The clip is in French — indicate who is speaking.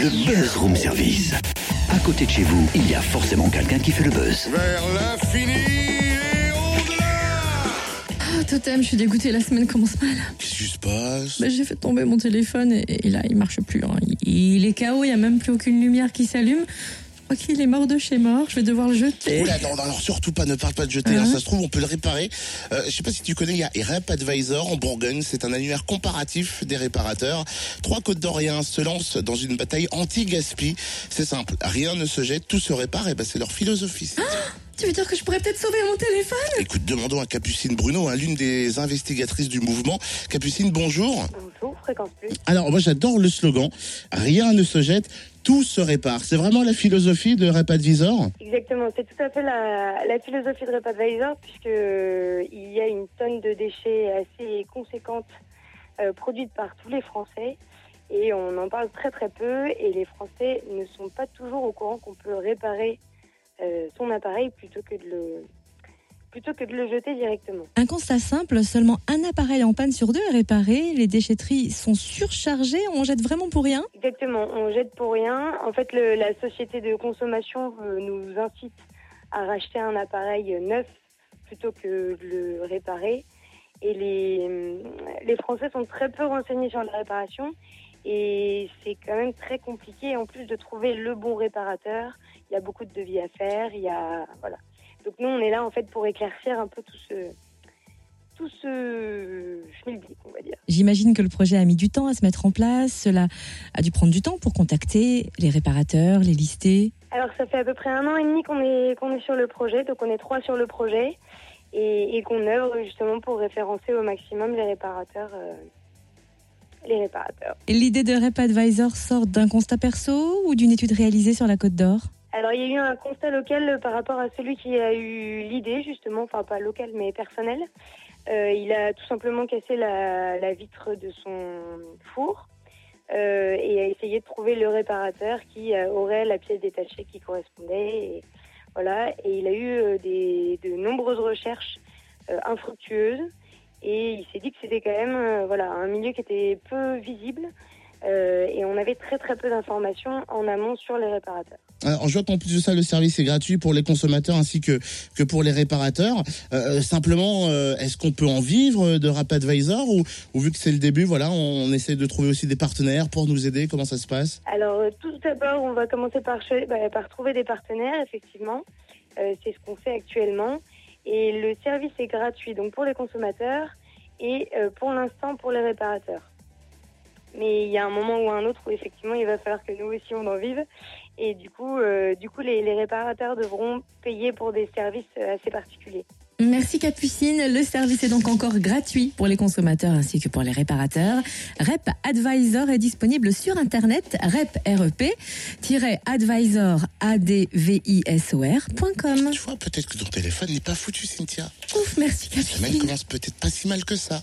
Speaker 1: Le Buzz Room Service. À côté de chez vous, il y a forcément quelqu'un qui fait le buzz.
Speaker 2: Vers l'infini et au-delà
Speaker 3: Ah, Totem, je suis dégoûtée, la semaine commence mal.
Speaker 2: Qu'est-ce qui se passe?
Speaker 3: Bah, j'ai fait tomber mon téléphone et, et là, il marche plus. hein. Il, il est KO, il n'y a même plus aucune lumière qui s'allume. Crois qu'il est mort de chez mort, je vais devoir le jeter.
Speaker 2: Oula, non, non, alors surtout pas, ne parle pas de jeter,
Speaker 3: Hein
Speaker 2: hein, ça se trouve, on peut le réparer. Euh, je sais pas si tu connais, il y a Rep Advisor en Bourgogne, c'est un annuaire comparatif des réparateurs. Trois côtes d'Orient se lancent dans une bataille anti-gaspi. C'est simple, rien ne se jette, tout se répare, et ben c'est leur philosophie.
Speaker 3: Tu veux dire que je pourrais peut-être sauver mon téléphone?
Speaker 2: Écoute, demandons à Capucine Bruno, hein, l'une des investigatrices du mouvement. Capucine, bonjour.
Speaker 4: Bonjour, Fréquence Plus.
Speaker 2: Alors moi j'adore le slogan, rien ne se jette, tout se répare. C'est vraiment la philosophie de Rep Advisor
Speaker 4: Exactement, c'est tout à fait la, la philosophie de RepAdvisor puisque euh, il y a une tonne de déchets assez conséquente euh, produite par tous les Français et on en parle très très peu et les Français ne sont pas toujours au courant qu'on peut réparer son appareil plutôt que de le plutôt que de le jeter directement.
Speaker 3: Un constat simple, seulement un appareil en panne sur deux est réparé. Les déchetteries sont surchargées, on jette vraiment pour rien?
Speaker 4: Exactement, on jette pour rien. En fait, le- la société de consommation euh, nous incite à racheter un appareil neuf plutôt que de le réparer. Et les, euh, les Français sont très peu renseignés sur la réparation. Et c'est quand même très compliqué en plus de trouver le bon réparateur. Il y a beaucoup de devis à faire. Il y a, voilà. Donc nous, on est là en fait pour éclaircir un peu tout ce, tout ce schmilblick, on va dire.
Speaker 3: J'imagine que le projet a mis du temps à se mettre en place. Cela a dû prendre du temps pour contacter les réparateurs, les lister.
Speaker 4: Alors ça fait à peu près un an et demi qu'on est qu'on est sur le projet, donc on est trois sur le projet et, et qu'on œuvre justement pour référencer au maximum les réparateurs. euh, les réparateurs.
Speaker 3: L'idée de Rep Advisor sort d'un constat perso ou d'une étude réalisée sur la Côte d'Or?
Speaker 4: Alors il y a eu un constat local euh, par rapport à celui qui a eu l'idée justement, enfin pas local mais personnel. Euh, il a tout simplement cassé la, la vitre de son four euh, et a essayé de trouver le réparateur qui aurait la pièce détachée qui correspondait. Et, voilà, et il a eu des, de nombreuses recherches euh, infructueuses et il s'est dit que c'était quand même euh, voilà, un milieu qui était peu visible euh, et on avait très très peu d'informations en amont sur les réparateurs.
Speaker 2: Alors, je vois qu'en plus de ça, le service est gratuit pour les consommateurs ainsi que, que pour les réparateurs. Euh, simplement, euh, est-ce qu'on peut en vivre de Rap Advisor ou, ou vu que c'est le début, voilà, on essaie de trouver aussi des partenaires pour nous aider? Comment ça se passe?
Speaker 4: Alors, tout d'abord, on va commencer par, bah, par trouver des partenaires, effectivement. C'est ce qu'on fait actuellement. Et le service est gratuit, donc pour les consommateurs et euh, pour l'instant pour les réparateurs. Mais il y a un moment ou un autre où effectivement il va falloir que nous aussi on en vive. Et du coup, euh, les réparateurs devront payer pour des services euh, assez particuliers.
Speaker 3: Merci Capucine. Le service est donc encore gratuit pour les consommateurs ainsi que pour les réparateurs. Rep Advisor est disponible sur internet rep-advisor advisor.com.
Speaker 2: Tu vois, peut-être que ton téléphone n'est pas foutu, Cynthia.
Speaker 3: Ouf, merci
Speaker 2: La semaine
Speaker 3: Capucine.
Speaker 2: commence peut-être pas si mal que ça.